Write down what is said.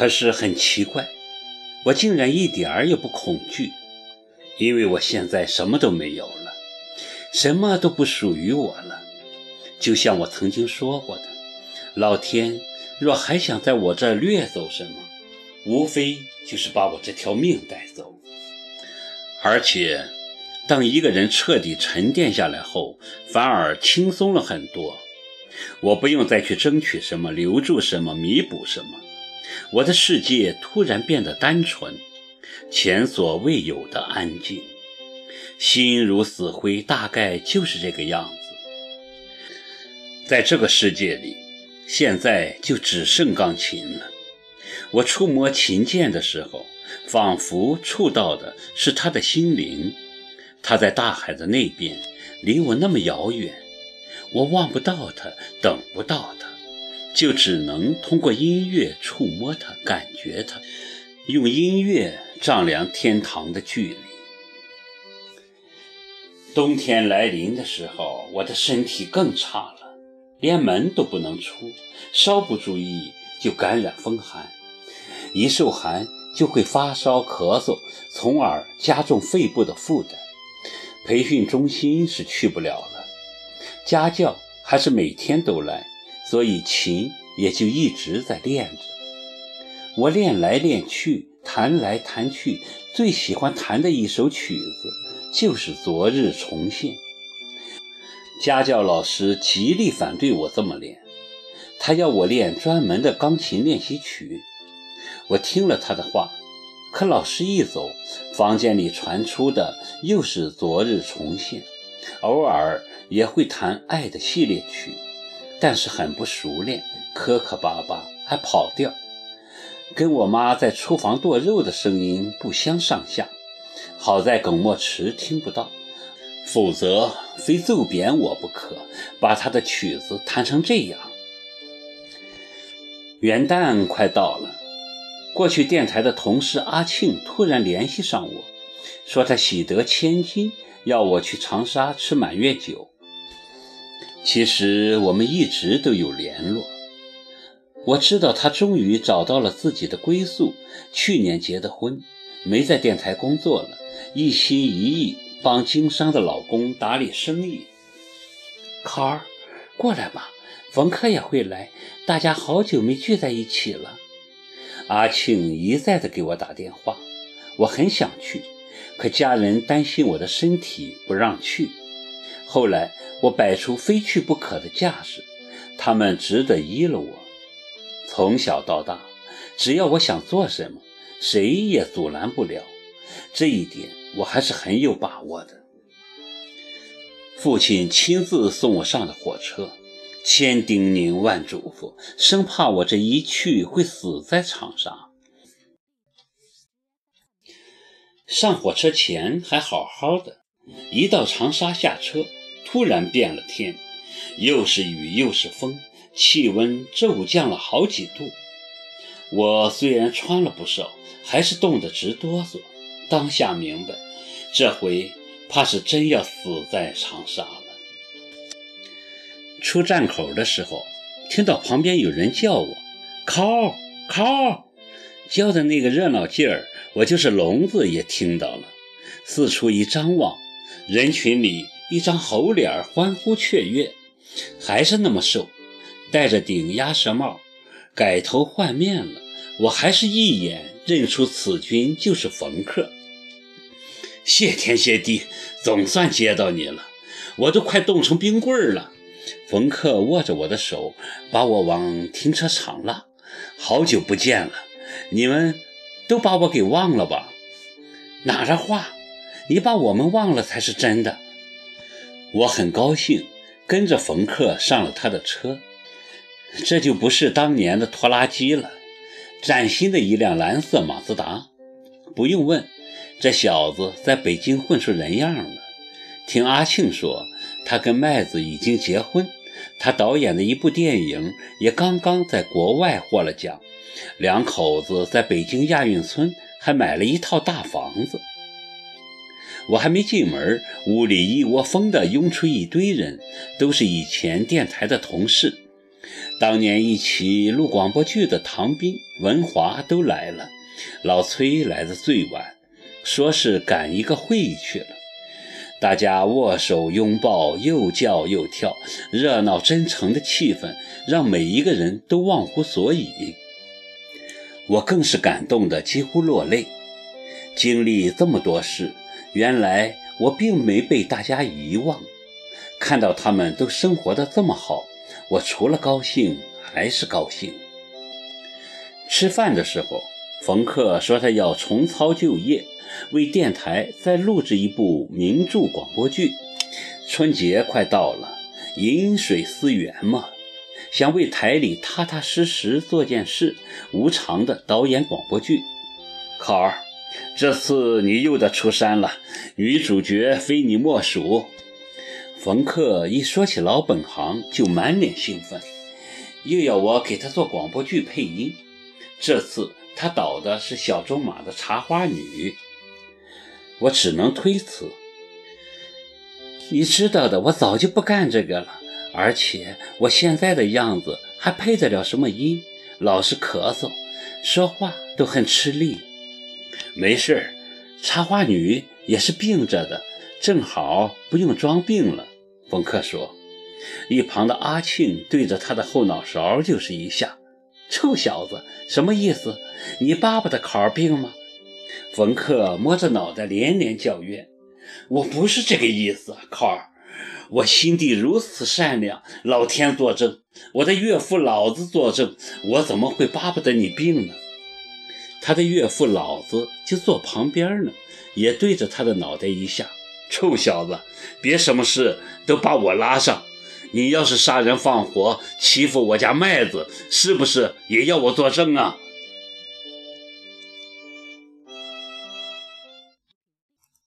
可是很奇怪，我竟然一点儿也不恐惧，因为我现在什么都没有了，什么都不属于我了。就像我曾经说过的，老天若还想在我这儿掠走什么，无非就是把我这条命带走。而且，当一个人彻底沉淀下来后，反而轻松了很多。我不用再去争取什么、留住什么、弥补什么，我的世界突然变得单纯，前所未有的安静，心如死灰，大概就是这个样子。在这个世界里，现在就只剩钢琴了。我触摸琴键的时候，仿佛触到的是他的心灵，他在大海的那边，离我那么遥远。我望不到他，等不到他，就只能通过音乐触摸它，感觉它，用音乐丈量天堂的距离。冬天来临的时候，我的身体更差了，连门都不能出，稍不注意就感染风寒，一受寒就会发烧、咳嗽，从而加重肺部的负担。培训中心是去不了了。家教还是每天都来，所以琴也就一直在练着。我练来练去，弹来弹去，最喜欢弹的一首曲子就是《昨日重现》。家教老师极力反对我这么练，他要我练专门的钢琴练习曲。我听了他的话，可老师一走，房间里传出的又是《昨日重现》，偶尔。也会弹《爱的系列曲》，但是很不熟练，磕磕巴巴，还跑调，跟我妈在厨房剁肉的声音不相上下。好在耿墨池听不到，否则非揍扁我不可，把他的曲子弹成这样。元旦快到了，过去电台的同事阿庆突然联系上我，说他喜得千金，要我去长沙吃满月酒。其实我们一直都有联络。我知道他终于找到了自己的归宿，去年结的婚，没在电台工作了，一心一意帮经商的老公打理生意。考儿，过来吧，冯科也会来，大家好久没聚在一起了。阿庆一再的给我打电话，我很想去，可家人担心我的身体，不让去。后来我摆出非去不可的架势，他们只得依了我。从小到大，只要我想做什么，谁也阻拦不了。这一点我还是很有把握的。父亲亲自送我上的火车，千叮咛万嘱咐，生怕我这一去会死在长沙。上火车前还好好的，一到长沙下车。突然变了天，又是雨又是风，气温骤降了好几度。我虽然穿了不少，还是冻得直哆嗦。当下明白，这回怕是真要死在长沙了。出站口的时候，听到旁边有人叫我“靠靠”，叫的那个热闹劲儿，我就是聋子也听到了。四处一张望，人群里。一张猴脸，欢呼雀跃，还是那么瘦，戴着顶鸭舌帽，改头换面了。我还是一眼认出此君就是冯克。谢天谢地，总算接到你了，我都快冻成冰棍了。冯克握着我的手，把我往停车场拉。好久不见了，你们都把我给忘了吧？哪的话？你把我们忘了才是真的。我很高兴，跟着冯克上了他的车，这就不是当年的拖拉机了，崭新的一辆蓝色马自达。不用问，这小子在北京混出人样了。听阿庆说，他跟麦子已经结婚，他导演的一部电影也刚刚在国外获了奖，两口子在北京亚运村还买了一套大房子。我还没进门，屋里一窝蜂地涌出一堆人，都是以前电台的同事。当年一起录广播剧的唐斌、文华都来了，老崔来的最晚，说是赶一个会议去了。大家握手拥抱，又叫又跳，热闹真诚的气氛让每一个人都忘乎所以。我更是感动的几乎落泪。经历这么多事，原来我并没被大家遗忘。看到他们都生活的这么好。我除了高兴还是高兴。吃饭的时候，冯克说他要重操旧业，为电台再录制一部名著广播剧。春节快到了，饮水思源嘛，想为台里踏踏实实做件事，无偿的导演广播剧。考儿，这次你又得出山了，女主角非你莫属。冯克一说起老本行，就满脸兴奋，又要我给他做广播剧配音。这次他导的是小仲马的《茶花女》，我只能推辞。你知道的，我早就不干这个了，而且我现在的样子还配得了什么音？老是咳嗽，说话都很吃力。没事茶花女也是病着的，正好不用装病了。冯克说：“一旁的阿庆对着他的后脑勺就是一下，臭小子，什么意思？你爸爸的考病吗？”冯克摸着脑袋连连叫冤：“我不是这个意思，考儿，我心地如此善良，老天作证，我的岳父老子作证，我怎么会巴不得你病呢？”他的岳父老子就坐旁边呢，也对着他的脑袋一下。臭小子，别什么事都把我拉上！你要是杀人放火，欺负我家麦子，是不是也要我作证啊？